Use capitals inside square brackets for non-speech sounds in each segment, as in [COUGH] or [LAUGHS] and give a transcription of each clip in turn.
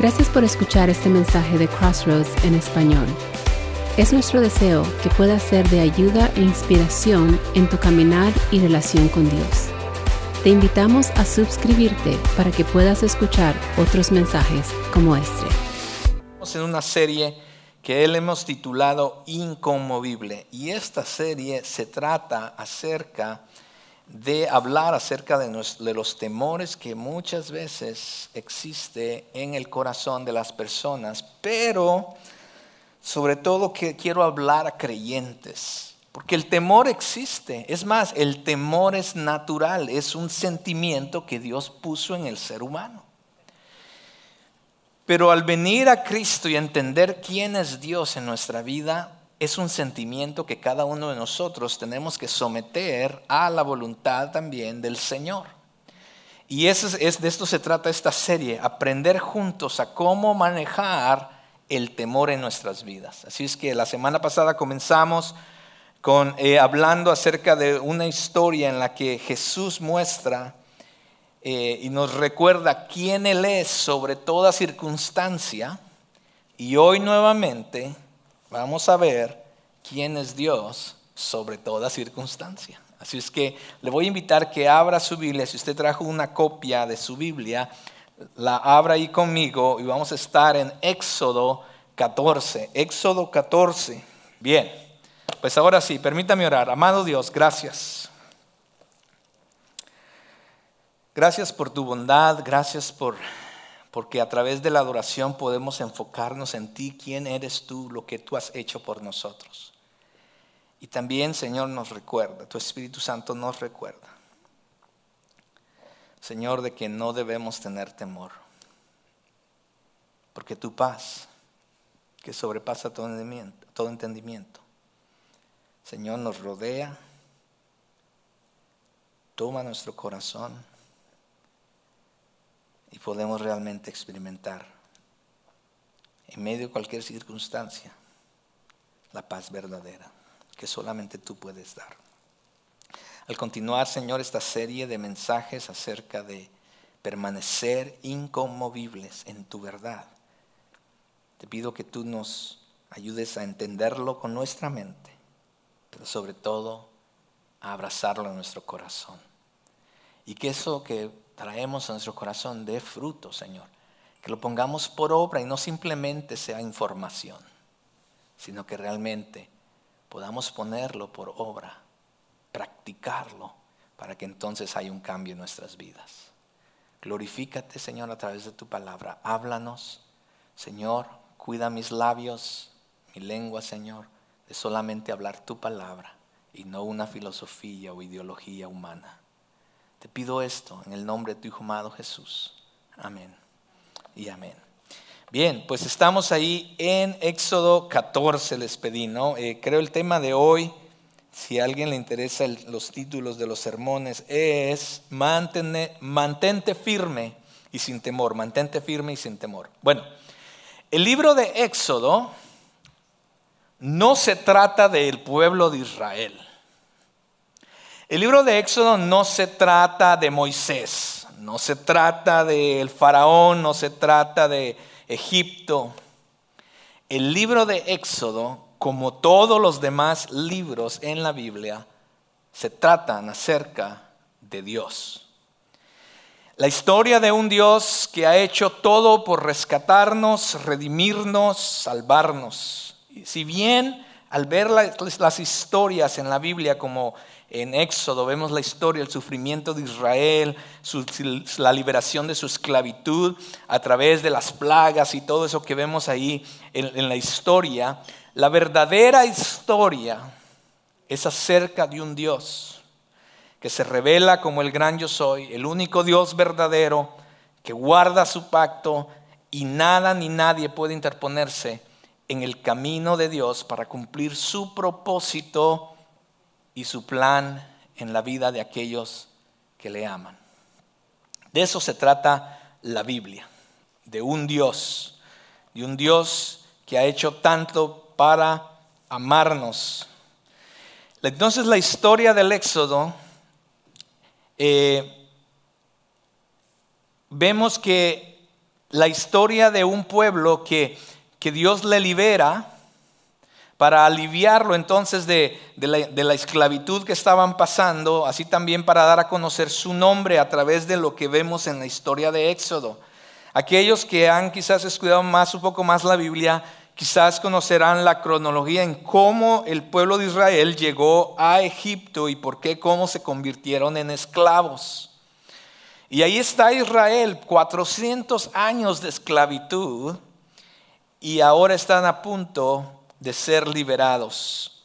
Gracias por escuchar este mensaje de Crossroads en español. Es nuestro deseo que pueda ser de ayuda e inspiración en tu caminar y relación con Dios. Te invitamos a suscribirte para que puedas escuchar otros mensajes como este. Estamos en una serie que él hemos titulado Inconmovible y esta serie se trata acerca de hablar acerca de, los temores que muchas veces existe en el corazón de las personas, pero sobre todo que quiero hablar a creyentes, porque el temor existe, es más, el temor es natural, es un sentimiento que Dios puso en el ser humano. Pero al venir a Cristo y entender quién es Dios en nuestra vida, es un sentimiento que cada uno de nosotros tenemos que someter a la voluntad también del Señor. Y es, de esto se trata esta serie, aprender juntos a cómo manejar el temor en nuestras vidas. Así es que la semana pasada comenzamos con, eh, hablando acerca de una historia en la que Jesús muestra eh, y nos recuerda quién Él es sobre toda circunstancia. Y hoy nuevamente vamos a ver quién es Dios sobre toda circunstancia. Así es que le voy a invitar que abra su Biblia. Si usted trajo una copia de su Biblia, la abra ahí conmigo y vamos a estar en Éxodo 14. Éxodo 14. Bien, pues ahora sí, permítame orar. Amado Dios, gracias. Gracias por tu bondad, gracias por porque a través de la adoración podemos enfocarnos en ti, quién eres tú, lo que tú has hecho por nosotros. Y también, Señor, nos recuerda, tu Espíritu Santo nos recuerda, Señor, de que no debemos tener temor, porque tu paz, que sobrepasa todo entendimiento, todo entendimiento Señor, nos rodea, toma nuestro corazón y podemos realmente experimentar en medio de cualquier circunstancia la paz verdadera que solamente tú puedes dar. Al continuar, Señor, esta serie de mensajes acerca de permanecer inconmovibles en tu verdad, te pido que tú nos ayudes a entenderlo con nuestra mente, pero sobre todo a abrazarlo en nuestro corazón. Y que eso que traemos a nuestro corazón de fruto, Señor. Que lo pongamos por obra y no simplemente sea información, sino que realmente podamos ponerlo por obra, practicarlo, para que entonces haya un cambio en nuestras vidas. Glorifícate, Señor, a través de tu palabra. Háblanos, Señor, cuida mis labios, mi lengua, Señor, de solamente hablar tu palabra y no una filosofía o ideología humana. Te pido esto en el nombre de tu Hijo amado Jesús. Amén y amén. Bien, pues estamos ahí en Éxodo 14, les pedí, ¿no? Eh, creo el tema de hoy, si a alguien le interesa los títulos de los sermones, es mantente firme y sin temor, mantente firme y sin temor. Bueno, el libro de Éxodo no se trata del pueblo de Israel. El libro de Éxodo no se trata de Moisés, no se trata del faraón, no se trata de Egipto. El libro de Éxodo, como todos los demás libros en la Biblia, se tratan acerca de Dios. La historia de un Dios que ha hecho todo por rescatarnos, redimirnos, salvarnos. Si bien al ver las historias en la Biblia como en Éxodo vemos la historia, el sufrimiento de Israel, la liberación de su esclavitud a través de las plagas y todo eso que vemos ahí en, en la historia. La verdadera historia es acerca de un Dios que se revela como el gran yo soy, el único Dios verdadero que guarda su pacto y nada ni nadie puede interponerse en el camino de Dios para cumplir su propósito y su plan en la vida de aquellos que le aman. De eso se trata la Biblia, de un Dios, de un Dios que ha hecho tanto para amarnos. Entonces la historia del Éxodo, eh, vemos que la historia de un pueblo que, que Dios le libera para aliviarlo entonces de, la, esclavitud que estaban pasando, así también para dar a conocer su nombre a través de lo que vemos en la historia de Éxodo. Aquellos que han quizás estudiado más, un poco más la Biblia, quizás conocerán la cronología en cómo el pueblo de Israel llegó a Egipto y por qué, cómo se convirtieron en esclavos. Y ahí está Israel, 400 años de esclavitud, y ahora están a punto de ser liberados.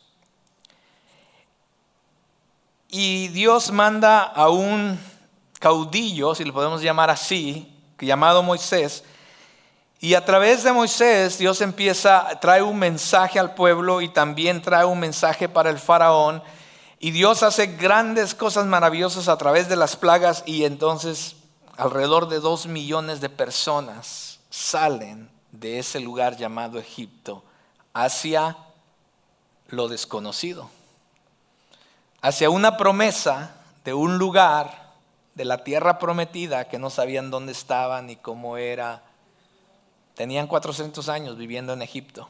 Y Dios manda a un caudillo, si lo podemos llamar así, llamado Moisés, y a través de Moisés Dios empieza, trae un mensaje al pueblo y también trae un mensaje para el faraón. Y Dios hace grandes cosas maravillosas a través de las plagas y entonces alrededor de dos millones de personas salen de ese lugar llamado Egipto hacia lo desconocido, hacia una promesa de un lugar de la tierra prometida que no sabían dónde estaba ni cómo era. Tenían 400 años viviendo en Egipto.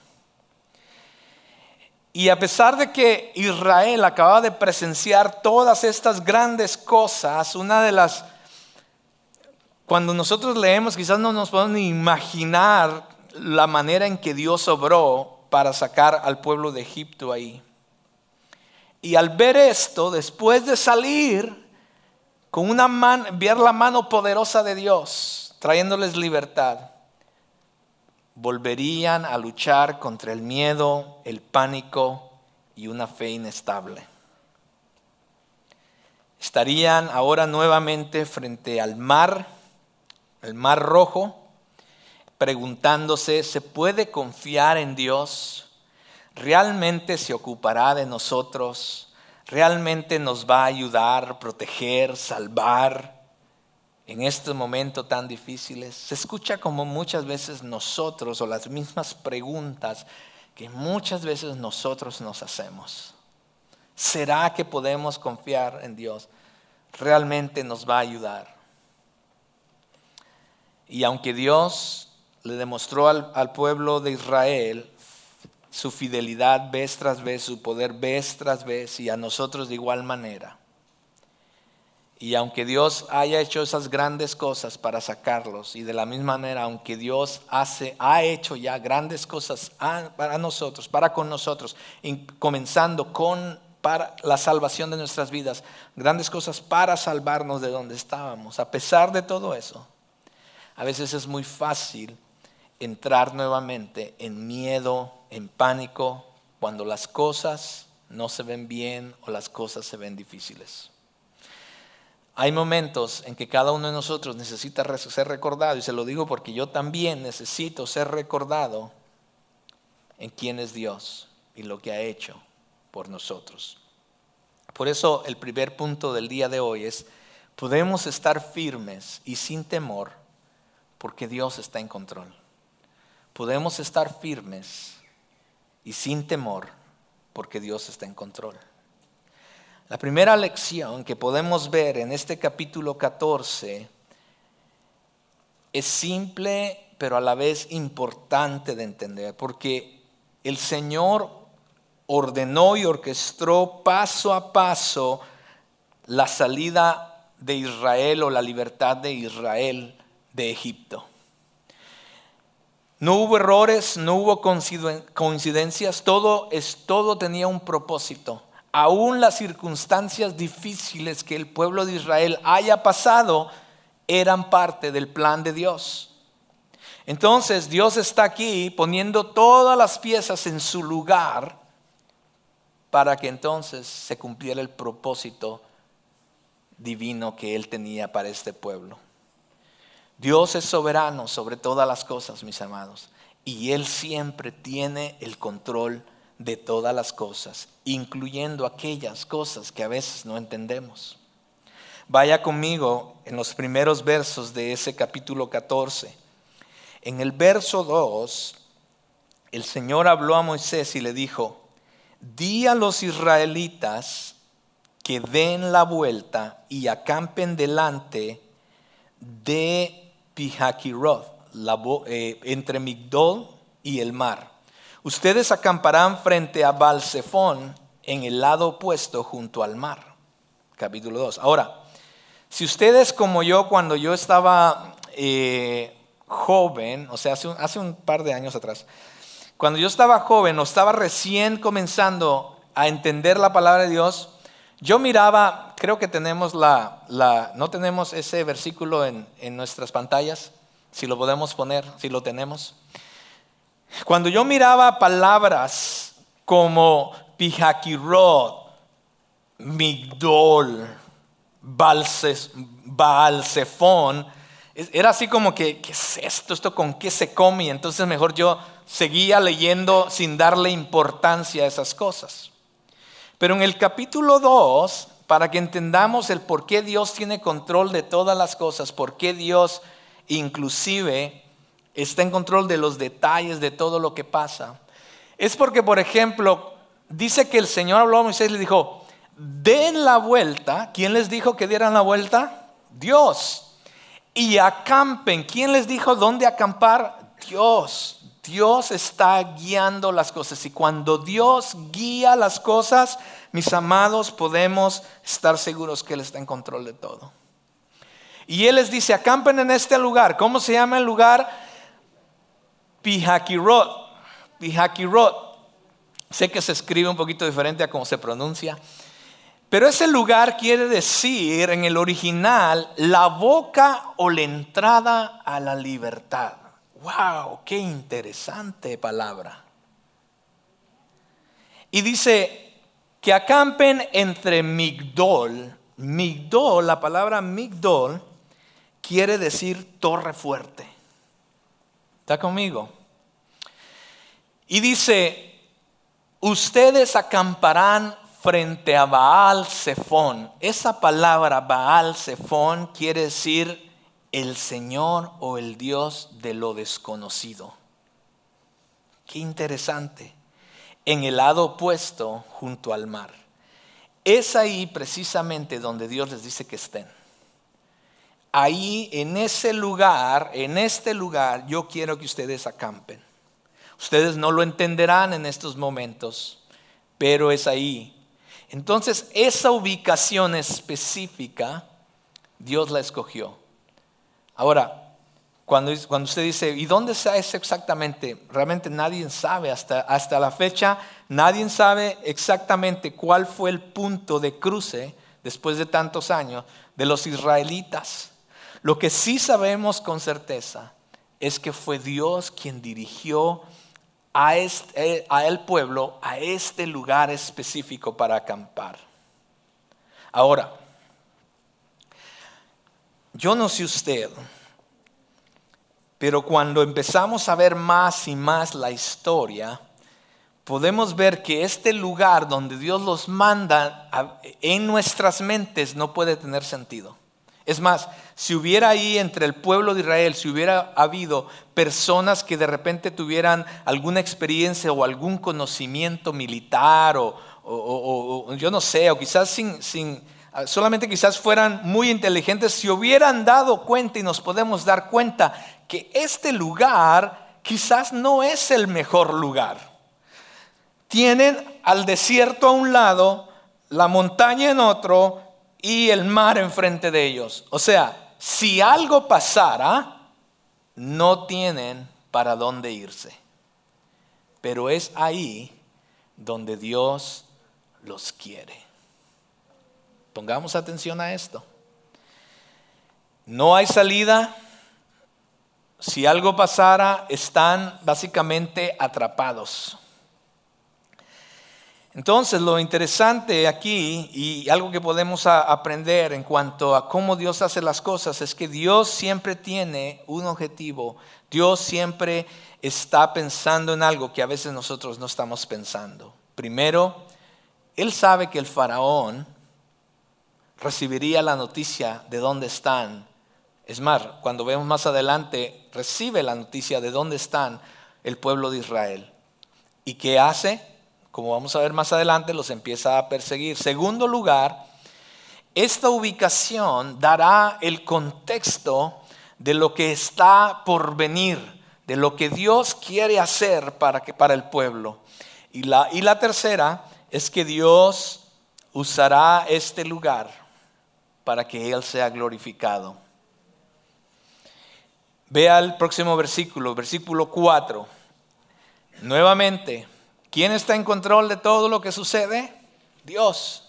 Y a pesar de que Israel acababa de presenciar todas estas grandes cosas, una de las, cuando nosotros leemos quizás no nos podemos ni imaginar la manera en que Dios obró para sacar al pueblo de Egipto ahí. Y al ver esto, después de salir, con una mano, ver la mano poderosa de Dios, trayéndoles libertad, volverían a luchar contra el miedo, el pánico y una fe inestable. Estarían ahora nuevamente frente al mar, el mar rojo, preguntándose, ¿se puede confiar en Dios? ¿Realmente se ocupará de nosotros? ¿Realmente nos va a ayudar, proteger, salvar en este momento tan difíciles? Se escucha como muchas veces nosotros o las mismas preguntas que muchas veces nosotros nos hacemos. ¿Será que podemos confiar en Dios? ¿Realmente nos va a ayudar? Y aunque Dios le demostró al, pueblo de Israel su fidelidad vez tras vez, su poder vez tras vez, y a nosotros de igual manera. Y aunque Dios haya hecho esas grandes cosas para sacarlos, y de la misma manera, aunque Dios hace, ha hecho ya grandes cosas para nosotros, para con nosotros, comenzando con la salvación de nuestras vidas, grandes cosas para salvarnos de donde estábamos. A pesar de todo eso, a veces es muy fácil entrar nuevamente en miedo, en pánico, cuando las cosas no se ven bien o las cosas se ven difíciles. Hay momentos en que cada uno de nosotros necesita ser recordado, y se lo digo porque yo también necesito ser recordado en quién es Dios y lo que ha hecho por nosotros. Por eso el primer punto del día de hoy es, podemos estar firmes y sin temor porque Dios está en control podemos estar firmes y sin temor porque Dios está en control. La primera lección que podemos ver en este capítulo 14 es simple pero a la vez importante de entender porque el Señor ordenó y orquestó paso a paso la salida de Israel o la libertad de Israel de Egipto. No hubo errores, no hubo coincidencias, todo, es, todo tenía un propósito. Aún las circunstancias difíciles que el pueblo de Israel haya pasado eran parte del plan de Dios. Entonces Dios está aquí poniendo todas las piezas en su lugar para que entonces se cumpliera el propósito divino que Él tenía para este pueblo. Dios es soberano sobre todas las cosas, mis amados, y Él siempre tiene el control de todas las cosas, incluyendo aquellas cosas que a veces no entendemos. Vaya conmigo en los primeros versos de ese capítulo 14. En el verso 2, el Señor habló a Moisés y le dijo, di a los israelitas que den la vuelta y acampen delante de Pihakiroth, eh, entre Migdol y el mar. Ustedes acamparán frente a Balsefón en el lado opuesto junto al mar. Capítulo 2. Ahora, si ustedes como yo, cuando yo estaba eh, joven, o sea, hace un, hace un par de años atrás, cuando yo estaba joven o estaba recién comenzando a entender la palabra de Dios, yo miraba, creo que tenemos la, no tenemos ese versículo en, nuestras pantallas, si lo podemos poner, si lo tenemos. Cuando yo miraba palabras como Pijaquirot, Migdol, Baalsefón, era así como que, ¿qué es esto? ¿Esto con qué se come? Entonces mejor yo seguía leyendo sin darle importancia a esas cosas. Pero en el capítulo 2, para que entendamos el por qué Dios tiene control de todas las cosas, por qué Dios inclusive está en control de los detalles de todo lo que pasa, es porque, por ejemplo, dice que el Señor habló a Moisés y le dijo, den la vuelta. ¿Quién les dijo que dieran la vuelta? Dios. Y acampen. ¿Quién les dijo dónde acampar? Dios. Dios está guiando las cosas y cuando Dios guía las cosas, mis amados, podemos estar seguros que Él está en control de todo. Y Él les dice, acampen en este lugar. ¿Cómo se llama el lugar? Pijakirot. Pijakirot. Sé que se escribe un poquito diferente a cómo se pronuncia. Pero ese lugar quiere decir en el original la boca o la entrada a la libertad. ¡Wow! ¡Qué interesante palabra! Y dice que acampen entre Migdol. Migdol, la palabra Migdol, quiere decir torre fuerte. ¿Está conmigo? Y dice, ustedes acamparán frente a Baal Zephon. Esa palabra Baal Zephon quiere decir el Señor o el Dios de lo desconocido. Qué interesante. En el lado opuesto, junto al mar. Es ahí precisamente donde Dios les dice que estén. Ahí, en ese lugar, en este lugar, yo quiero que ustedes acampen. Ustedes no lo entenderán en estos momentos, pero es ahí. Entonces, esa ubicación específica, Dios la escogió. Ahora, cuando, usted dice, ¿y dónde está eso exactamente? Realmente nadie sabe, hasta, hasta la fecha nadie sabe exactamente cuál fue el punto de cruce después de tantos años de los israelitas. Lo que sí sabemos con certeza es que fue Dios quien dirigió a, este, a el pueblo a este lugar específico para acampar. Ahora, yo no sé usted, pero cuando empezamos a ver más y más la historia, podemos ver que este lugar donde Dios los manda en nuestras mentes no puede tener sentido. Es más, si hubiera ahí entre el pueblo de Israel, si hubiera habido personas que de repente tuvieran alguna experiencia o algún conocimiento militar o, yo no sé, o quizás sin, sin solamente quizás fueran muy inteligentes, si hubieran dado cuenta y nos podemos dar cuenta que este lugar quizás no es el mejor lugar. Tienen al desierto a un lado, la montaña en otro y el mar enfrente de ellos. O sea, si algo pasara, no tienen para dónde irse. Pero es ahí donde Dios los quiere. Pongamos atención a esto. No hay salida. Si algo pasara, están básicamente atrapados. Entonces, lo interesante aquí y algo que podemos aprender en cuanto a cómo Dios hace las cosas es que Dios siempre tiene un objetivo. Dios siempre está pensando en algo que a veces nosotros no estamos pensando. Primero, Él sabe que el faraón recibiría la noticia de dónde están. Es más, cuando vemos más adelante, recibe la noticia de dónde están el pueblo de Israel. ¿Y qué hace? Como vamos a ver más adelante, los empieza a perseguir. Segundo lugar, esta ubicación dará el contexto de lo que está por venir, de lo que Dios quiere hacer para, que, para el pueblo. Y la, y la tercera es que Dios usará este lugar para que Él sea glorificado. Vea el próximo versículo, versículo 4. Nuevamente, ¿quién está en control de todo lo que sucede? Dios.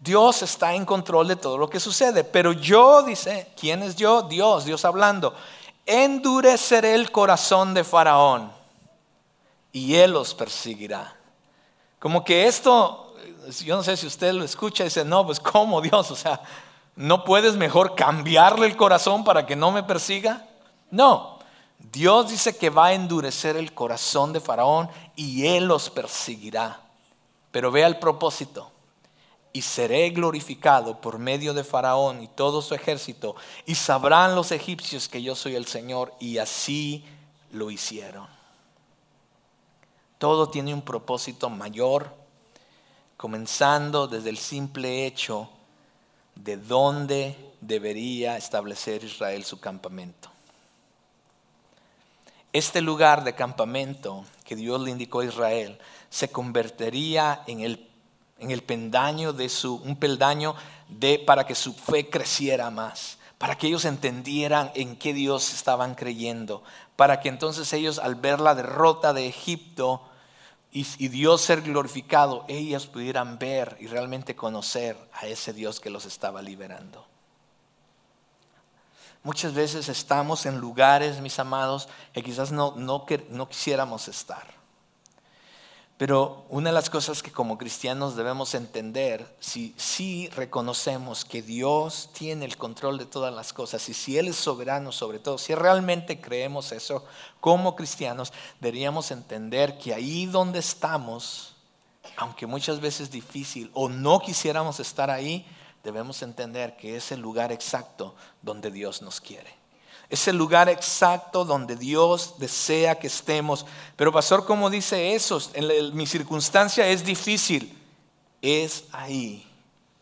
Dios está en control de todo lo que sucede. Pero yo, dice, ¿quién es yo? Dios, Dios hablando. Endureceré el corazón de Faraón y él los perseguirá. Como que esto, yo no sé si usted lo escucha y dice, no, pues ¿cómo Dios? O sea, ¿no puedes mejor cambiarle el corazón para que no me persiga? No, Dios dice que va a endurecer el corazón de Faraón y él los perseguirá. Pero vea el propósito y seré glorificado por medio de Faraón y todo su ejército, y sabrán los egipcios que yo soy el Señor, y así lo hicieron. Todo tiene un propósito mayor, comenzando desde el simple hecho de dónde debería establecer Israel su campamento. Este lugar de campamento que Dios le indicó a Israel se convertiría en el en el peldaño de su, un peldaño de, para que su fe creciera más, para que ellos entendieran en qué Dios estaban creyendo, para que entonces ellos al ver la derrota de Egipto y, Dios ser glorificado, ellos pudieran ver y realmente conocer a ese Dios que los estaba liberando. Muchas veces estamos en lugares, mis amados, que quizás no, no, no quisiéramos estar. Pero una de las cosas que como cristianos debemos entender, si, si reconocemos que Dios tiene el control de todas las cosas y si Él es soberano sobre todo, si realmente creemos eso como cristianos, deberíamos entender que ahí donde estamos, aunque muchas veces difícil o no quisiéramos estar ahí, debemos entender que es el lugar exacto donde Dios nos quiere. Es el lugar exacto donde Dios desea que estemos. Pero pastor, ¿cómo dice eso? En mi circunstancia es difícil. Es ahí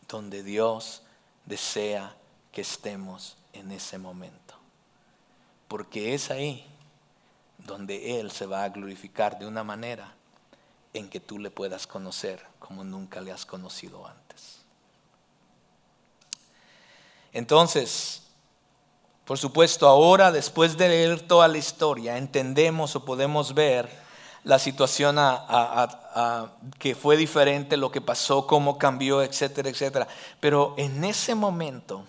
donde Dios desea que estemos en ese momento. Porque es ahí donde Él se va a glorificar de una manera en que tú le puedas conocer como nunca le has conocido antes. Entonces, por supuesto, ahora, después de leer toda la historia, entendemos o podemos ver la situación que fue diferente, lo que pasó, cómo cambió, etcétera, etcétera. Pero en ese momento,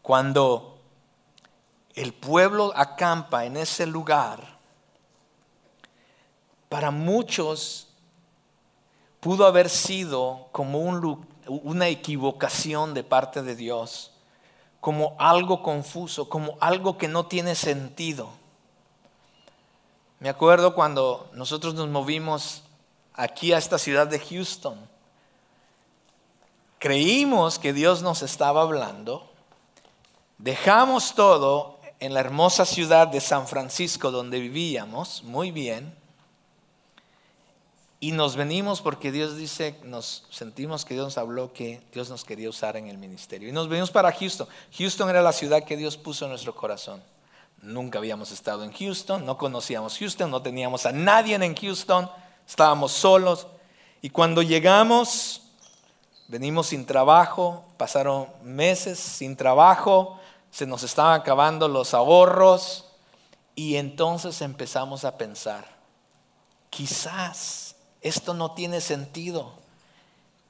cuando el pueblo acampa en ese lugar, para muchos pudo haber sido como una equivocación de parte de Dios como algo confuso, como algo que no tiene sentido. Me acuerdo cuando nosotros nos movimos aquí a esta ciudad de Houston. Creímos que Dios nos estaba hablando. Dejamos todo en la hermosa ciudad de San Francisco donde vivíamos, muy bien. Y nos venimos porque Dios dice, nos sentimos que Dios nos habló que Dios nos quería usar en el ministerio. Y nos venimos para Houston. Houston era la ciudad que Dios puso en nuestro corazón. Nunca habíamos estado en Houston, no conocíamos Houston, no teníamos a nadie en Houston, estábamos solos. Y cuando llegamos, venimos sin trabajo, pasaron meses sin trabajo, se nos estaban acabando los ahorros y entonces empezamos a pensar, quizás esto no tiene sentido.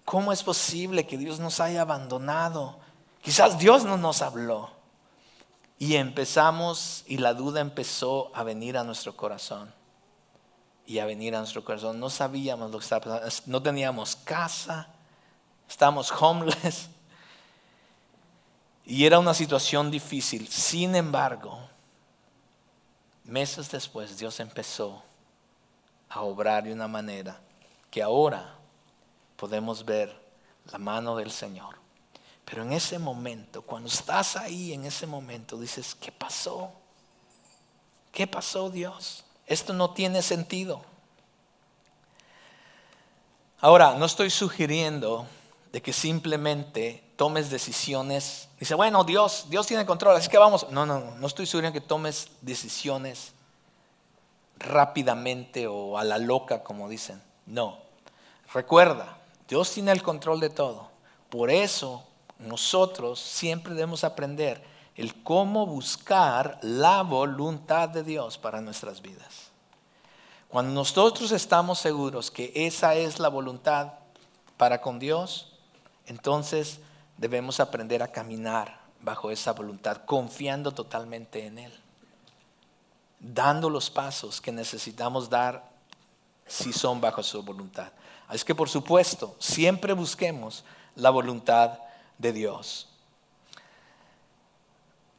¿Cómo es posible que Dios nos haya abandonado? Quizás Dios no nos habló. Y empezamos, y la duda empezó a venir a nuestro corazón. Y a venir a nuestro corazón. No sabíamos lo que estaba pasando. No teníamos casa. Estábamos homeless. Y era una situación difícil. Sin embargo, meses después Dios empezó a obrar de una manera que ahora podemos ver la mano del Señor. Pero en ese momento, cuando estás ahí en ese momento, dices, ¿qué pasó? ¿Qué pasó Dios? Esto no tiene sentido. Ahora, no estoy sugiriendo de que simplemente tomes decisiones. Dice, bueno, Dios, Dios tiene control, así que vamos. No, no, no estoy seguro que tomes decisiones rápidamente o a la loca, como dicen. No. Recuerda, Dios tiene el control de todo. Por eso nosotros siempre debemos aprender el cómo buscar la voluntad de Dios para nuestras vidas. Cuando nosotros estamos seguros que esa es la voluntad para con Dios, entonces debemos aprender a caminar bajo esa voluntad, confiando totalmente en Él, dando los pasos que necesitamos dar si son bajo su voluntad. Es que por supuesto, siempre busquemos la voluntad de Dios.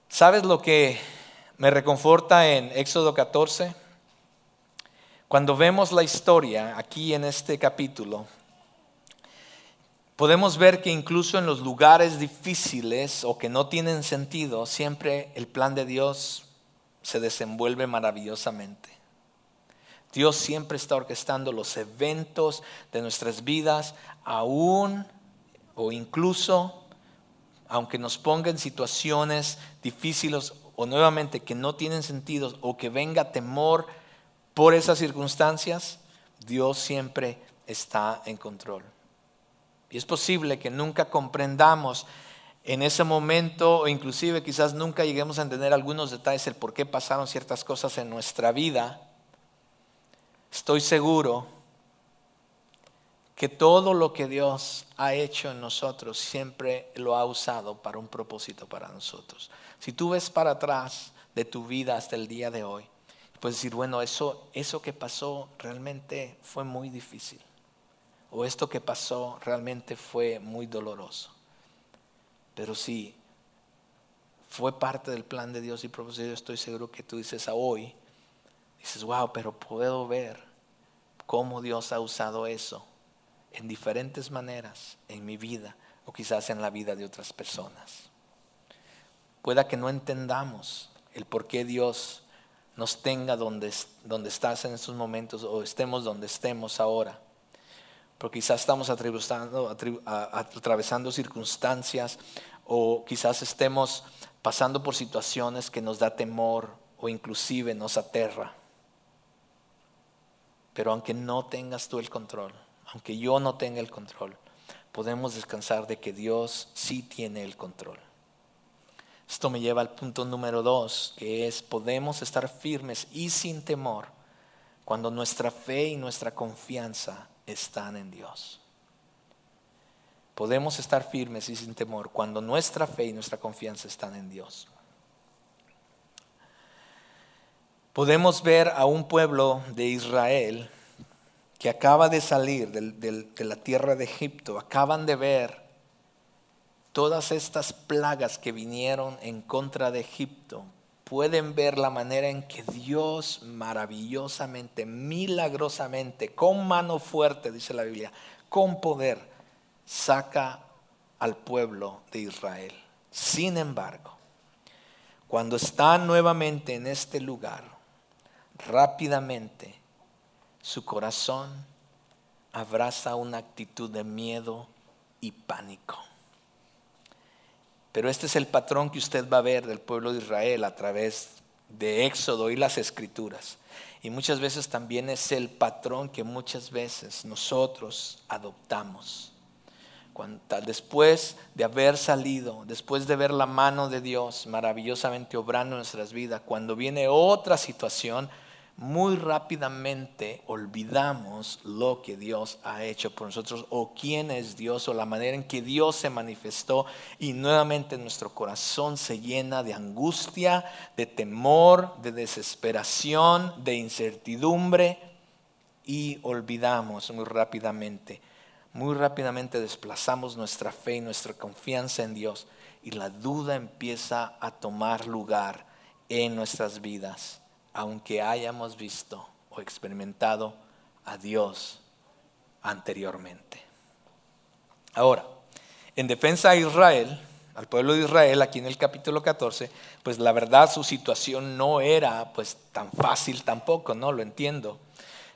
¿Sabes lo que me reconforta en Éxodo 14? Cuando vemos la historia aquí en este capítulo, podemos ver que incluso en los lugares difíciles o que no tienen sentido, siempre el plan de Dios se desenvuelve maravillosamente. Dios siempre está orquestando los eventos de nuestras vidas, aún o incluso, aunque nos ponga en situaciones difíciles o nuevamente que no tienen sentido o que venga temor por esas circunstancias, Dios siempre está en control. Y es posible que nunca comprendamos en ese momento o inclusive quizás nunca lleguemos a entender algunos detalles el por qué pasaron ciertas cosas en nuestra vida. Estoy seguro que todo lo que Dios ha hecho en nosotros siempre lo ha usado para un propósito para nosotros. Si tú ves para atrás de tu vida hasta el día de hoy, puedes decir, bueno, eso, eso que pasó realmente fue muy difícil o esto que pasó realmente fue muy doloroso. Pero sí, fue parte del plan de Dios y propósito. Estoy seguro que tú dices a hoy, dices, wow, pero puedo ver cómo Dios ha usado eso en diferentes maneras en mi vida o quizás en la vida de otras personas. Pueda que no entendamos el por qué Dios nos tenga donde, donde estás en estos momentos o estemos donde estemos ahora porque quizás estamos atravesando circunstancias o quizás estemos pasando por situaciones que nos da temor o inclusive nos aterra. Pero aunque no tengas tú el control, aunque yo no tenga el control, podemos descansar de que Dios sí tiene el control. Esto me lleva al punto número dos, que es podemos estar firmes y sin temor cuando nuestra fe y nuestra confianza están en Dios. Podemos estar firmes y sin temor cuando nuestra fe y nuestra confianza están en Dios. Podemos ver a un pueblo de Israel que acaba de salir de la tierra de Egipto, acaban de ver todas estas plagas que vinieron en contra de Egipto, pueden ver la manera en que Dios maravillosamente, milagrosamente, con mano fuerte, dice la Biblia, con poder, saca al pueblo de Israel. Sin embargo, cuando están nuevamente en este lugar, rápidamente su corazón abraza una actitud de miedo y pánico. Pero este es el patrón que usted va a ver del pueblo de Israel a través de Éxodo y las escrituras. Y muchas veces también es el patrón que muchas veces nosotros adoptamos. Después de haber salido, después de ver la mano de Dios maravillosamente obrando en nuestras vidas, cuando viene otra situación, muy rápidamente olvidamos lo que Dios ha hecho por nosotros o quién es Dios o la manera en que Dios se manifestó. Y nuevamente nuestro corazón se llena de angustia, de temor, de desesperación, de incertidumbre y olvidamos muy rápidamente, muy rápidamente desplazamos nuestra fe y nuestra confianza en Dios. Y la duda empieza a tomar lugar en nuestras vidas aunque hayamos visto o experimentado a Dios anteriormente. Ahora, en defensa a Israel, al pueblo de Israel, aquí en el capítulo 14, pues la verdad su situación no era pues tan fácil tampoco, ¿no? Lo entiendo.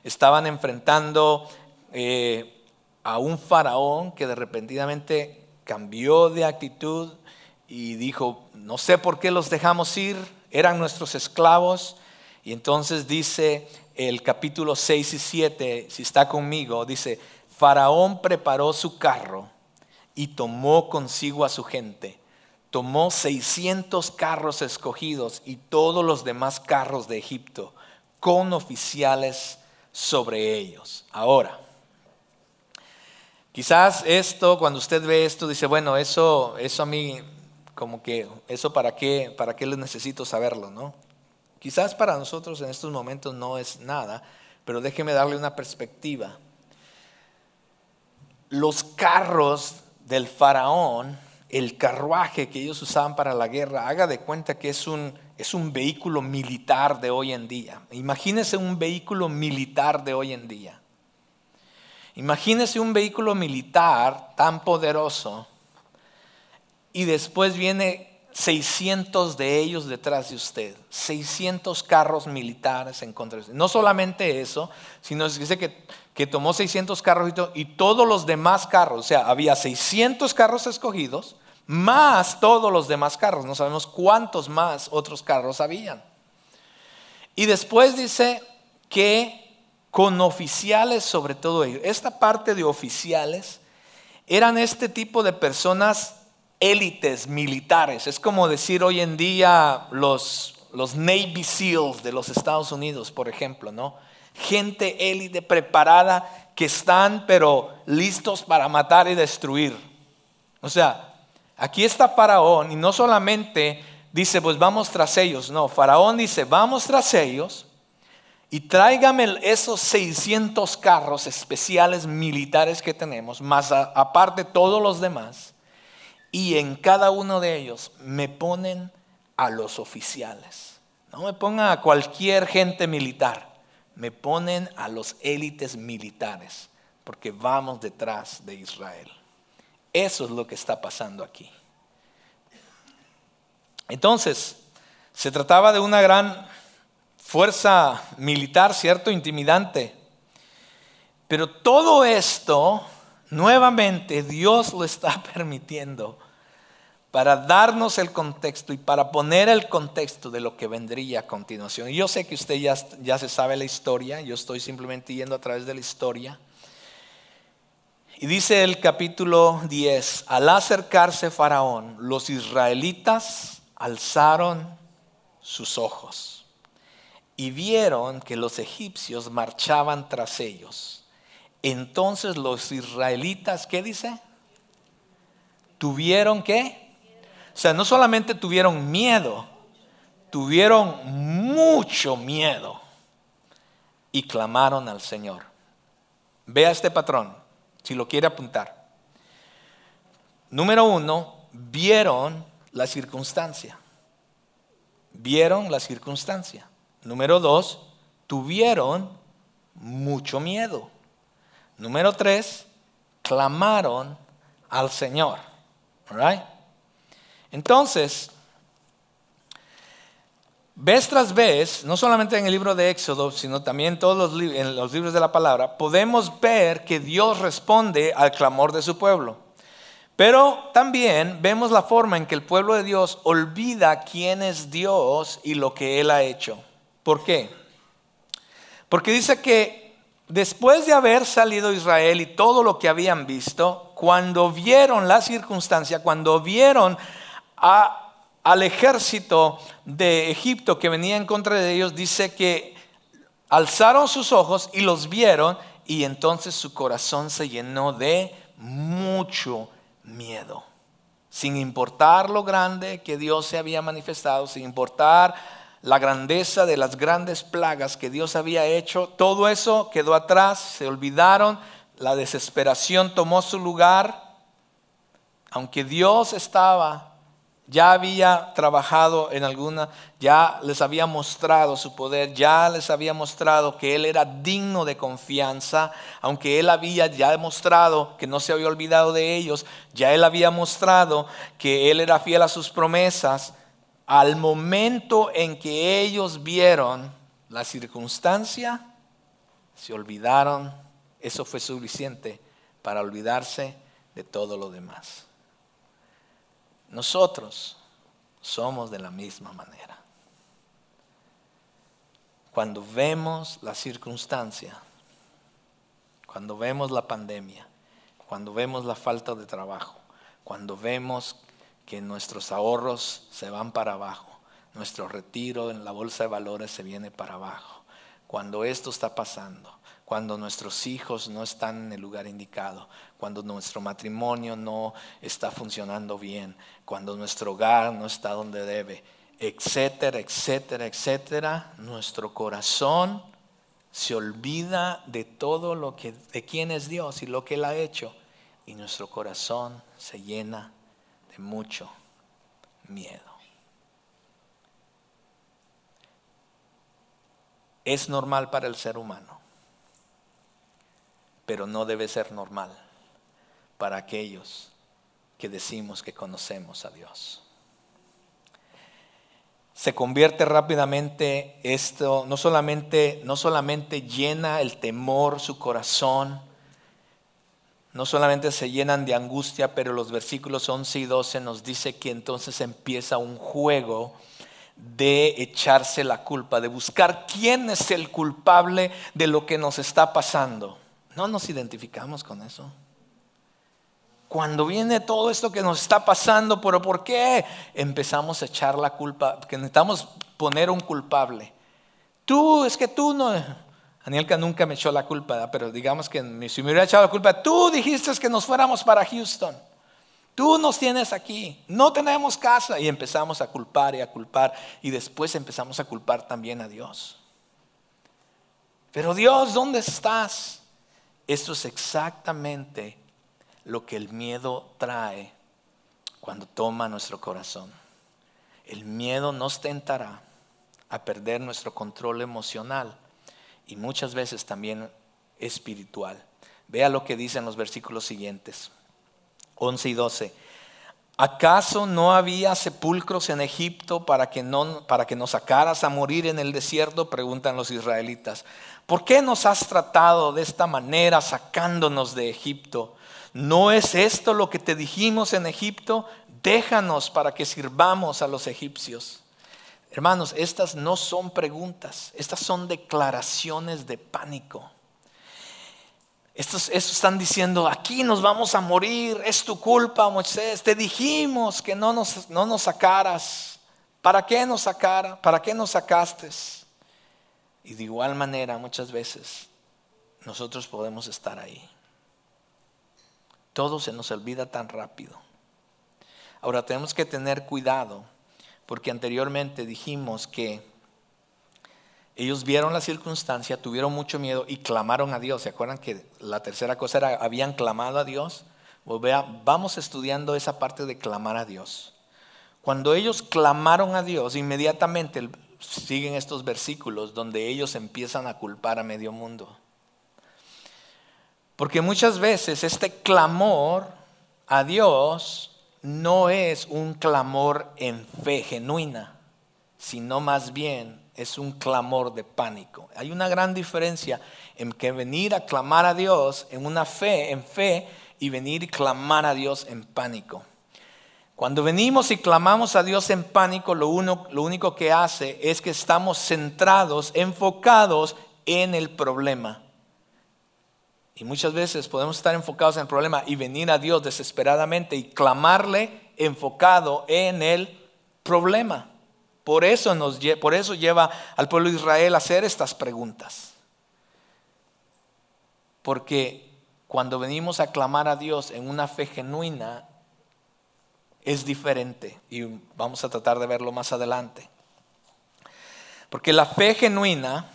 Estaban enfrentando eh, a un faraón que de repentinamente cambió de actitud y dijo, no sé por qué los dejamos ir, eran nuestros esclavos. Y entonces dice el capítulo 6 y 7, si está conmigo, dice, Faraón preparó su carro y tomó consigo a su gente. Tomó 600 carros escogidos y todos los demás carros de Egipto, con oficiales sobre ellos. Ahora, quizás esto, cuando usted ve esto, dice, bueno, eso, eso a mí, como que, eso para qué, para qué les necesito saberlo, ¿no? Quizás para nosotros en estos momentos no es nada, pero déjeme darle una perspectiva. Los carros del faraón, el carruaje que ellos usaban para la guerra, haga de cuenta que es un, es un vehículo militar de hoy en día. Imagínese un vehículo militar de hoy en día. Imagínese un vehículo militar tan poderoso y después viene 600 de ellos detrás de usted, 600 carros militares en contra de usted. No solamente eso, sino que dice que, que tomó 600 carros y, todos los demás carros, o sea, había 600 carros escogidos, más todos los demás carros, no sabemos cuántos más otros carros habían. Y después dice que con oficiales sobre todo ellos, esta parte de oficiales eran este tipo de personas élites militares. Es como decir hoy en día los, los Navy SEALs de los Estados Unidos, por ejemplo, ¿no? Gente élite preparada que están pero listos para matar y destruir. O sea, aquí está Faraón y no solamente dice, pues vamos tras ellos, no, Faraón dice, vamos tras ellos y tráigame esos 600 carros especiales militares que tenemos, más aparte todos los demás y en cada uno de ellos me ponen a los oficiales. No me pongan a cualquier gente militar, me ponen a los élites militares, porque vamos detrás de Israel. Eso es lo que está pasando aquí. Entonces, se trataba de una gran fuerza militar, ¿cierto? Intimidante. Pero todo esto Nuevamente Dios lo está [LAUGHS] permitiendo para darnos el contexto y para poner el contexto de lo que vendría a continuación. Y yo sé que usted ya, ya se sabe la historia, yo estoy simplemente yendo a través de la historia. Y dice el capítulo 10, al acercarse Faraón, los israelitas alzaron sus ojos y vieron que los egipcios marchaban tras ellos entonces los israelitas, ¿qué dice? Tuvieron qué? O sea, no solamente tuvieron miedo, tuvieron mucho miedo y clamaron al Señor. Vea este patrón, si lo quiere apuntar. Número uno, vieron la circunstancia. Vieron la circunstancia. Número dos, tuvieron mucho miedo. Número tres, clamaron al Señor. Entonces, vez tras vez, no solamente en el libro de Éxodo, sino también todos los, en los libros de la palabra, podemos ver que Dios responde al clamor de su pueblo. Pero también vemos la forma en que el pueblo de Dios olvida quién es Dios y lo que Él ha hecho. ¿Por qué? Porque dice que Después de haber salido Israel y todo lo que habían visto, cuando vieron la circunstancia, cuando vieron al ejército de Egipto que venía en contra de ellos, dice que alzaron sus ojos y los vieron y entonces su corazón se llenó de mucho miedo. Sin importar lo grande que Dios se había manifestado, sin importar la grandeza de las grandes plagas que Dios había hecho, todo eso quedó atrás, se olvidaron, la desesperación tomó su lugar, aunque Dios estaba, ya había trabajado en alguna, ya les había mostrado su poder, ya les había mostrado que Él era digno de confianza, aunque Él había ya demostrado que no se había olvidado de ellos, ya Él había mostrado que Él era fiel a sus promesas, al momento en que ellos vieron la circunstancia, se olvidaron, eso fue suficiente para olvidarse de todo lo demás. Nosotros somos de la misma manera. Cuando vemos la circunstancia, cuando vemos la pandemia, cuando vemos la falta de trabajo, cuando vemos que nuestros ahorros se van para abajo, nuestro retiro en la bolsa de valores se viene para abajo, cuando esto está pasando, cuando nuestros hijos no están en el lugar indicado, cuando nuestro matrimonio no está funcionando bien, cuando nuestro hogar no está donde debe, etcétera, etcétera, etcétera, nuestro corazón se olvida de todo lo que, de quién es Dios y lo que Él ha hecho, y nuestro corazón se llena de mucho miedo. Es normal para el ser humano, pero no debe ser normal para aquellos que decimos que conocemos a Dios. Se convierte rápidamente esto, no solamente, no solamente llena el temor su corazón, no solamente se llenan de angustia, pero los versículos 11 y 12 nos dice que entonces empieza un juego de echarse la culpa, de buscar quién es el culpable de lo que nos está pasando. No nos identificamos con eso. Cuando viene todo esto que nos está pasando, pero ¿por qué? Empezamos a echar la culpa, que necesitamos poner un culpable. Tú, es que tú no... Anielka nunca me echó la culpa, pero digamos que si me hubiera echado la culpa, tú dijiste que nos fuéramos para Houston. Tú nos tienes aquí, no tenemos casa. Y empezamos a culpar y a culpar. Y después empezamos a culpar también a Dios. Pero Dios, ¿dónde estás? Esto es exactamente lo que el miedo trae cuando toma nuestro corazón. El miedo nos tentará a perder nuestro control emocional y muchas veces también espiritual. Vea lo que dicen los versículos siguientes. 11 y 12. ¿Acaso no había sepulcros en Egipto para que, no, para que nos sacaras a morir en el desierto? Preguntan los israelitas. ¿Por qué nos has tratado de esta manera sacándonos de Egipto? ¿No es esto lo que te dijimos en Egipto? Déjanos para que sirvamos a los egipcios. Hermanos, estas no son preguntas, estas son declaraciones de pánico. Estos, están diciendo, aquí nos vamos a morir, es tu culpa, Moisés, te dijimos que no nos, no nos sacaras. ¿Para qué nos sacara? ¿Para qué nos sacaste? Y de igual manera, muchas veces, nosotros podemos estar ahí. Todo se nos olvida tan rápido. Ahora tenemos que tener cuidado, porque anteriormente dijimos que ellos vieron la circunstancia, tuvieron mucho miedo y clamaron a Dios. ¿Se acuerdan que la tercera cosa era, habían clamado a Dios? Pues vamos estudiando esa parte de clamar a Dios. Cuando ellos clamaron a Dios, inmediatamente siguen estos versículos donde ellos empiezan a culpar a medio mundo. Porque muchas veces este clamor a Dios no es un clamor en fe genuina, sino más bien es un clamor de pánico. Hay una gran diferencia en que venir a clamar a Dios en una fe, en fe, y venir y clamar a Dios en pánico. Cuando venimos y clamamos a Dios en pánico, lo, lo único que hace es que estamos centrados, enfocados en el problema. Y muchas veces podemos estar enfocados en el problema y venir a Dios desesperadamente y clamarle enfocado en el problema. Por eso, nos, por eso lleva al pueblo de Israel a hacer estas preguntas. Porque cuando venimos a clamar a Dios en una fe genuina, es diferente. Y vamos a tratar de verlo más adelante. Porque la fe genuina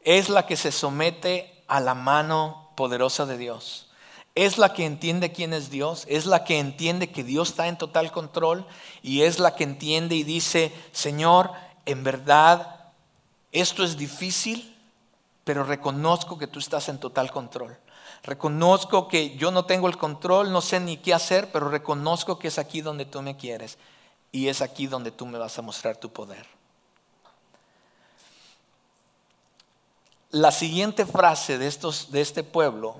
es la que se somete a la mano poderosa de Dios es la que entiende quién es Dios, es la que entiende que Dios está en total control y es la que entiende y dice, Señor, en verdad, esto es difícil, pero reconozco que tú estás en total control. Reconozco que yo no tengo el control, no sé ni qué hacer, pero reconozco que es aquí donde tú me quieres y es aquí donde tú me vas a mostrar tu poder. La siguiente frase de, estos, de este pueblo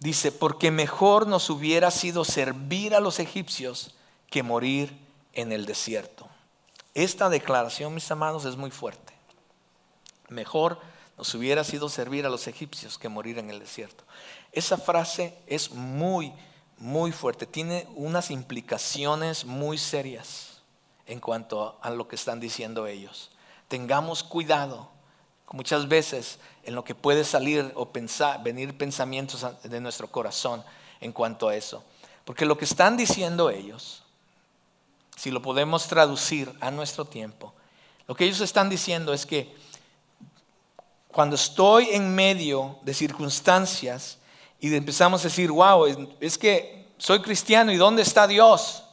dice, porque mejor nos hubiera sido servir a los egipcios que morir en el desierto. Esta declaración, mis amados, es muy fuerte. Mejor nos hubiera sido servir a los egipcios que morir en el desierto. Esa frase es muy, muy fuerte. Tiene unas implicaciones muy serias en cuanto a lo que están diciendo ellos. Tengamos cuidado. Muchas veces en lo que puede salir o pensar, venir pensamientos de nuestro corazón en cuanto a eso. Porque lo que están diciendo ellos, si lo podemos traducir a nuestro tiempo, lo que ellos están diciendo es que cuando estoy en medio de circunstancias y empezamos a decir, wow, es que soy cristiano y ¿dónde está Dios?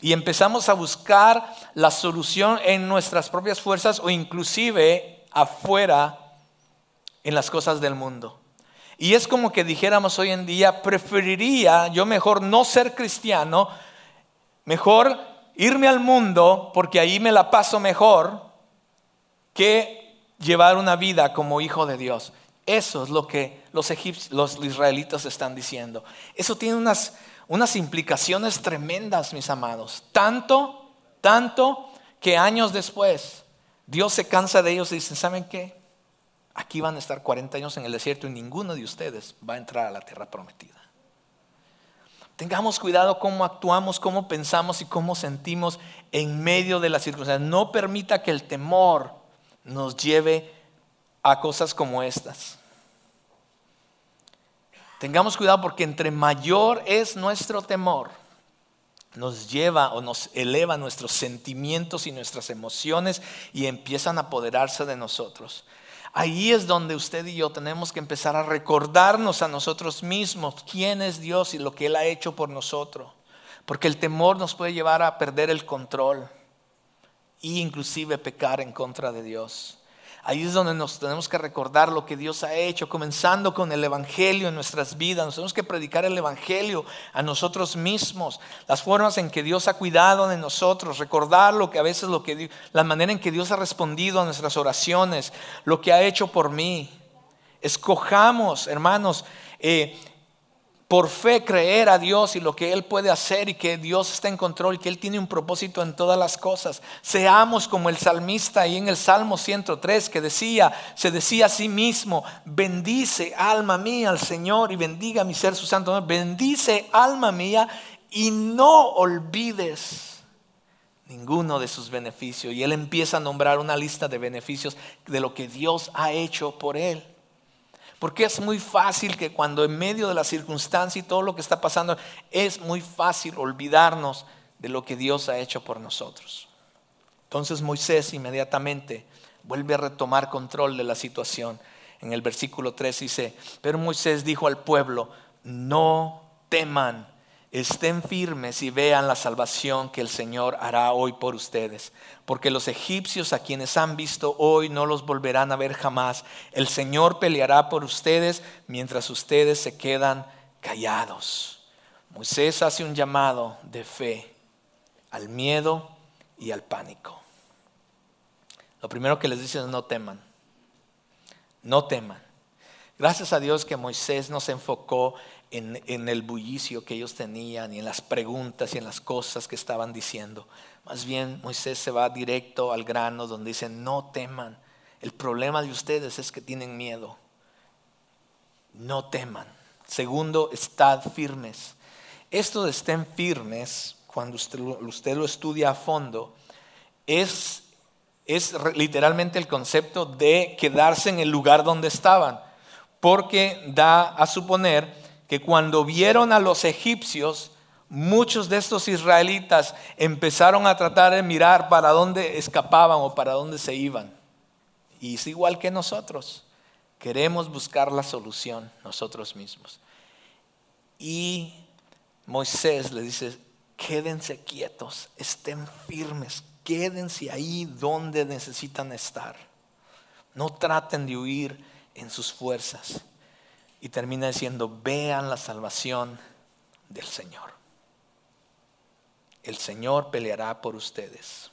Y empezamos a buscar la solución en nuestras propias fuerzas o inclusive afuera en las cosas del mundo. Y es como que dijéramos hoy en día, preferiría yo mejor no ser cristiano, mejor irme al mundo porque ahí me la paso mejor que llevar una vida como hijo de Dios. Eso es lo que los, los israelitas están diciendo. Eso tiene unas, unas implicaciones tremendas, mis amados. Tanto, tanto que años después Dios se cansa de ellos y dice, ¿saben qué? Aquí van a estar 40 años en el desierto y ninguno de ustedes va a entrar a la tierra prometida. Tengamos cuidado cómo actuamos, cómo pensamos y cómo sentimos en medio de las circunstancias. No permita que el temor nos lleve a cosas como estas. Tengamos cuidado porque entre mayor es nuestro temor, nos lleva o nos eleva nuestros sentimientos y nuestras emociones y empiezan a apoderarse de nosotros. Ahí es donde usted y yo tenemos que empezar a recordarnos a nosotros mismos quién es Dios y lo que Él ha hecho por nosotros. Porque el temor nos puede llevar a perder el control e inclusive pecar en contra de Dios. Ahí es donde nos tenemos que recordar lo que Dios ha hecho, comenzando con el Evangelio en nuestras vidas. Nos tenemos que predicar el Evangelio a nosotros mismos, las formas en que Dios ha cuidado de nosotros, recordar lo que a veces lo que la manera en que Dios ha respondido a nuestras oraciones, lo que ha hecho por mí. Escojamos, hermanos, eh, por fe creer a Dios y lo que Él puede hacer y que Dios está en control y que Él tiene un propósito en todas las cosas. Seamos como el salmista ahí en el Salmo 103 que decía, se decía a sí mismo, bendice alma mía al Señor y bendiga mi ser su santo. Bendice alma mía y no olvides ninguno de sus beneficios. Y Él empieza a nombrar una lista de beneficios de lo que Dios ha hecho por Él. Porque es muy fácil que cuando en medio de la circunstancia y todo lo que está pasando, es muy fácil olvidarnos de lo que Dios ha hecho por nosotros. Entonces Moisés inmediatamente vuelve a retomar control de la situación. En el versículo 3 dice, pero Moisés dijo al pueblo, no teman estén firmes y vean la salvación que el Señor hará hoy por ustedes. Porque los egipcios a quienes han visto hoy no los volverán a ver jamás. El Señor peleará por ustedes mientras ustedes se quedan callados. Moisés hace un llamado de fe al miedo y al pánico. Lo primero que les dice es no teman. No teman. Gracias a Dios que Moisés nos enfocó en, el bullicio que ellos tenían y en las preguntas y en las cosas que estaban diciendo. Más bien Moisés se va directo al grano donde dice, no teman. El problema de ustedes es que tienen miedo. No teman. Segundo, estad firmes. Esto de estén firmes, cuando usted, lo estudia a fondo, es, es literalmente el concepto de quedarse en el lugar donde estaban. Porque da a suponer que cuando vieron a los egipcios, muchos de estos israelitas empezaron a tratar de mirar para dónde escapaban o para dónde se iban. Y es igual que nosotros. Queremos buscar la solución nosotros mismos. Y Moisés le dice, quédense quietos, estén firmes, quédense ahí donde necesitan estar. No traten de huir en sus fuerzas. Y termina diciendo, vean la salvación del Señor. El Señor peleará por ustedes.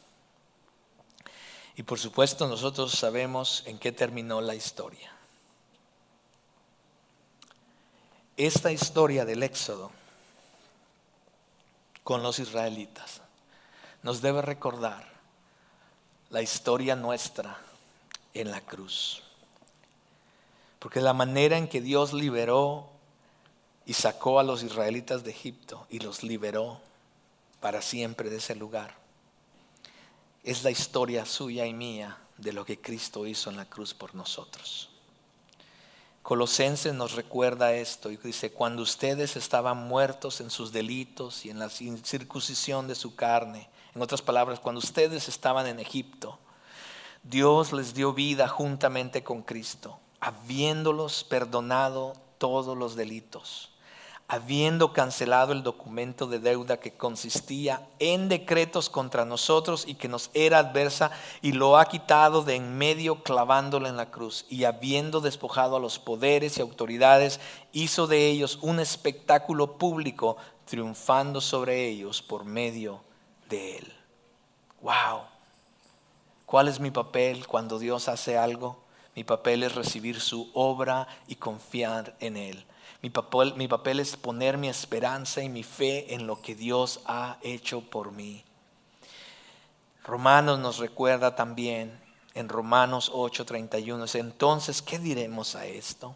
Y por supuesto nosotros sabemos en qué terminó la historia. esta historia del Éxodo con los israelitas nos debe recordar la historia nuestra en la cruz. Porque la manera en que Dios liberó y sacó a los israelitas de Egipto y los liberó para siempre de ese lugar, es la historia suya y mía de lo que Cristo hizo en la cruz por nosotros. Colosenses nos recuerda esto y dice, cuando ustedes estaban muertos en sus delitos y en la circuncisión de su carne, en otras palabras, cuando ustedes estaban en Egipto, Dios les dio vida juntamente con Cristo, habiéndolos perdonado todos los delitos habiendo cancelado el documento de deuda que consistía en decretos contra nosotros y que nos era adversa, y lo ha quitado de en medio clavándolo en la cruz, y habiendo despojado a los poderes y autoridades, hizo de ellos un espectáculo público, triunfando sobre ellos por medio de él. ¡Wow! ¿Cuál es mi papel cuando Dios hace algo? Mi papel es recibir su obra y confiar en él. Mi papel, mi papel es poner mi esperanza y mi fe en lo que Dios ha hecho por mí. Romanos nos recuerda también en Romanos 8:31, entonces, ¿qué diremos a esto?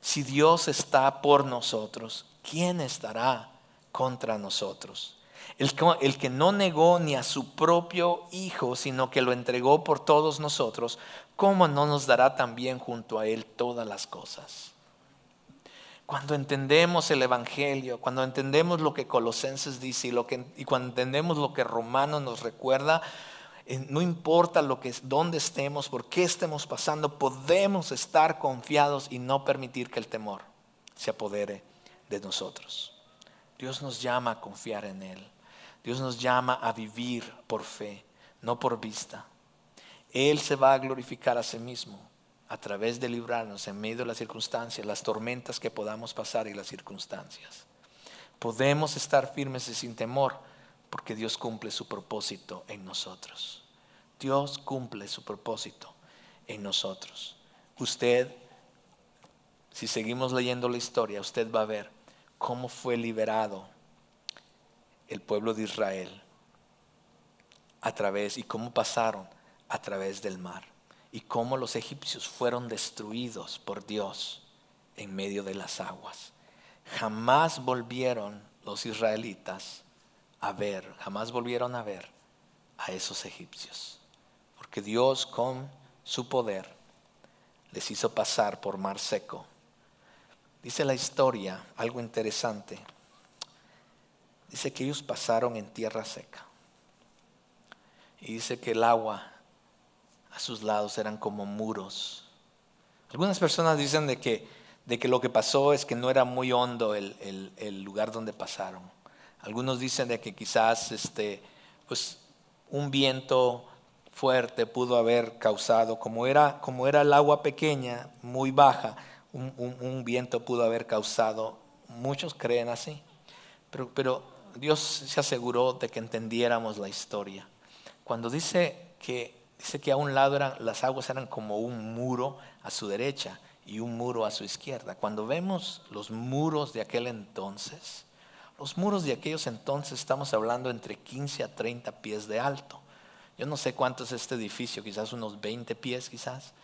Si Dios está por nosotros, ¿quién estará contra nosotros? El, que no negó ni a su propio Hijo, sino que lo entregó por todos nosotros, ¿cómo no nos dará también junto a Él todas las cosas? Cuando entendemos el Evangelio, cuando entendemos lo que Colosenses dice y, cuando entendemos lo que Romanos nos recuerda, eh, no importa lo que, dónde estemos, por qué estemos pasando, podemos estar confiados y no permitir que el temor se apodere de nosotros. Dios nos llama a confiar en Él. Dios nos llama a vivir por fe, no por vista. Él se va a glorificar a sí mismo a través de librarnos en medio de las circunstancias, las tormentas que podamos pasar y las circunstancias. Podemos estar firmes y sin temor porque Dios cumple su propósito en nosotros. Dios cumple su propósito en nosotros. Usted, si seguimos leyendo la historia, usted va a ver cómo fue liberado el pueblo de Israel a través y cómo pasaron a través del mar y cómo los egipcios fueron destruidos por Dios en medio de las aguas. Jamás volvieron los israelitas a ver, jamás volvieron a ver a esos egipcios, porque Dios con su poder les hizo pasar por mar seco. Dice la historia algo interesante. Dice que ellos pasaron en tierra seca. Y dice que el agua a sus lados eran como muros. Algunas personas dicen de que, de que lo que pasó es que no era muy hondo el, el, lugar donde pasaron. Algunos dicen de que quizás este, pues, un viento fuerte pudo haber causado, como era, como era el agua pequeña, muy baja, un, un, viento pudo haber causado. Muchos creen así, pero, pero Dios se aseguró de que entendiéramos la historia. Cuando dice que Dice que a un lado eran, las aguas eran como un muro a su derecha y un muro a su izquierda. Cuando vemos los muros de aquel entonces, los muros de aquellos entonces estamos hablando entre 15 a 30 pies de alto. Yo no sé cuánto es este edificio, quizás unos 20 pies quizás.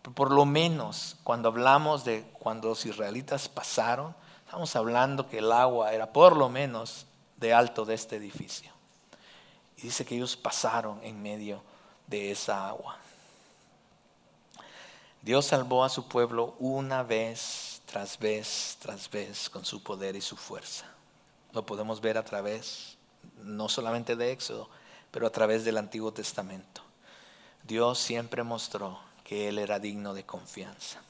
Pero por lo menos cuando hablamos de cuando los israelitas pasaron, estamos hablando que el agua era por lo menos de alto de este edificio. Y dice que ellos pasaron en medio de esa agua. Dios salvó a su pueblo una vez tras vez tras vez con su poder y su fuerza. Lo podemos ver a través, no solamente de Éxodo, pero a través del Antiguo Testamento. Dios siempre mostró que Él era digno de confianza.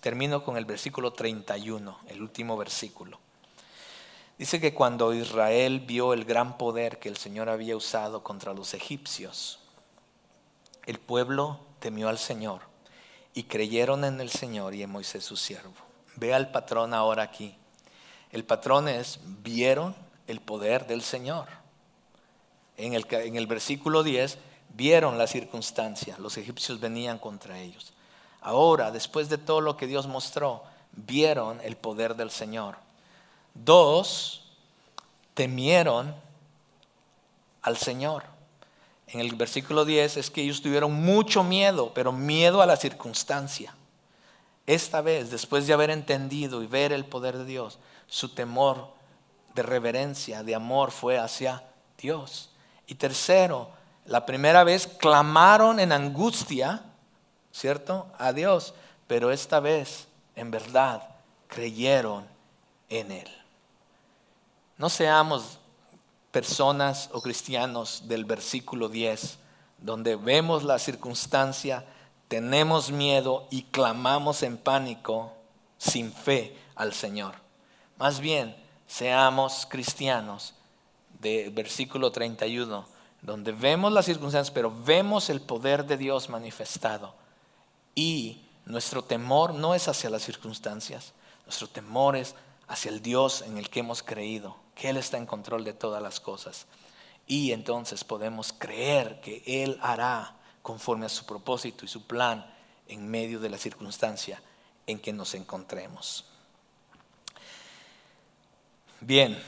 Termino con el versículo 31, el último versículo. Dice que cuando Israel vio el gran poder que el Señor había usado contra los egipcios, el pueblo temió al Señor y creyeron en el Señor y en Moisés su siervo. Ve al patrón ahora aquí. El patrón es, vieron el poder del Señor. En el, en el versículo 10, vieron la circunstancia. Los egipcios venían contra ellos. Ahora, después de todo lo que Dios mostró, vieron el poder del Señor. Dos, temieron al Señor. En el versículo 10 es que ellos tuvieron mucho miedo, pero miedo a la circunstancia. Esta vez, después de haber entendido y ver el poder de Dios, su temor de reverencia, de amor fue hacia Dios. Y tercero, la primera vez clamaron en angustia, ¿cierto? A Dios, pero esta vez, en verdad, creyeron en Él. No seamos personas o cristianos del versículo 10, donde vemos la circunstancia, tenemos miedo y clamamos en pánico sin fe al Señor. Más bien, seamos cristianos del versículo 31, donde vemos las circunstancias, pero vemos el poder de Dios manifestado. Y nuestro temor no es hacia las circunstancias, nuestro temor es hacia el Dios en el que hemos creído, que Él está en control de todas las cosas. Y entonces podemos creer que Él hará conforme a su propósito y su plan en medio de la circunstancia en que nos encontremos. Bien,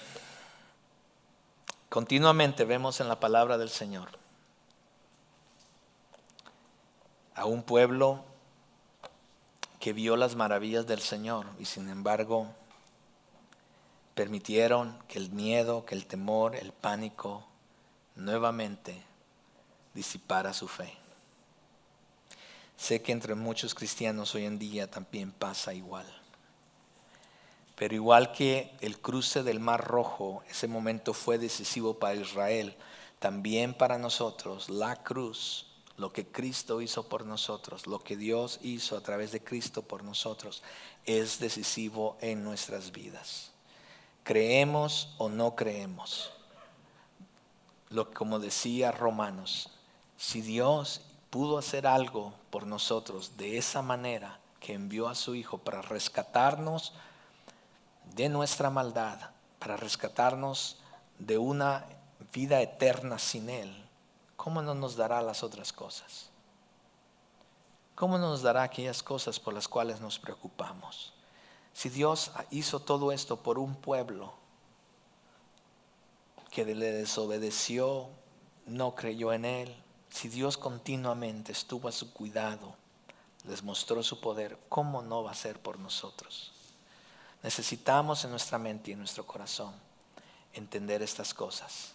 continuamente vemos en la palabra del Señor a un pueblo que vio las maravillas del Señor y sin embargo permitieron que el miedo, que el temor, el pánico nuevamente disipara su fe. Sé que entre muchos cristianos hoy en día también pasa igual. Pero igual que el cruce del Mar Rojo, ese momento fue decisivo para Israel, también para nosotros la cruz, lo que Cristo hizo por nosotros, lo que Dios hizo a través de Cristo por nosotros, es decisivo en nuestras vidas creemos o no creemos. Lo, como decía Romanos, si Dios pudo hacer algo por nosotros de esa manera que envió a su Hijo para rescatarnos de nuestra maldad, para rescatarnos de una vida eterna sin Él, ¿cómo no nos dará las otras cosas? ¿Cómo nos dará aquellas cosas por las cuales nos preocupamos? Si Dios hizo todo esto por un pueblo que le desobedeció, no creyó en Él, si Dios continuamente estuvo a su cuidado, les mostró su poder, ¿cómo no va a ser por nosotros? Necesitamos en nuestra mente y en nuestro corazón entender estas cosas,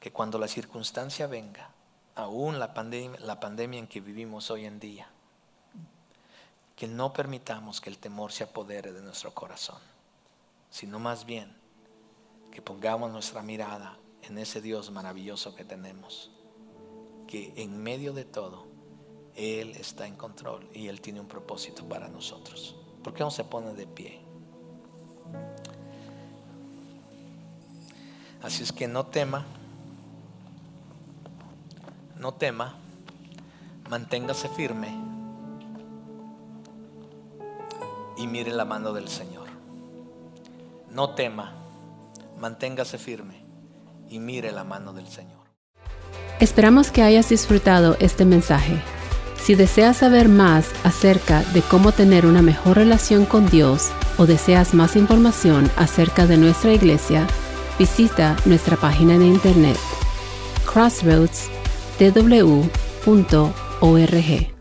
que cuando la circunstancia venga, aún la pandemia, la pandemia en que vivimos hoy en día, que no permitamos que el temor se apodere de nuestro corazón, sino más bien que pongamos nuestra mirada en ese Dios maravilloso que tenemos, que en medio de todo, Él está en control y Él tiene un propósito para nosotros. ¿Por qué no se pone de pie? Así es que no tema, no tema, manténgase firme y mire la mano del Señor. No tema, manténgase firme y mire la mano del Señor. Esperamos que hayas disfrutado este mensaje. Si deseas saber más acerca de cómo tener una mejor relación con Dios o deseas más información acerca de nuestra iglesia, visita nuestra página de internet crossroadstw.org.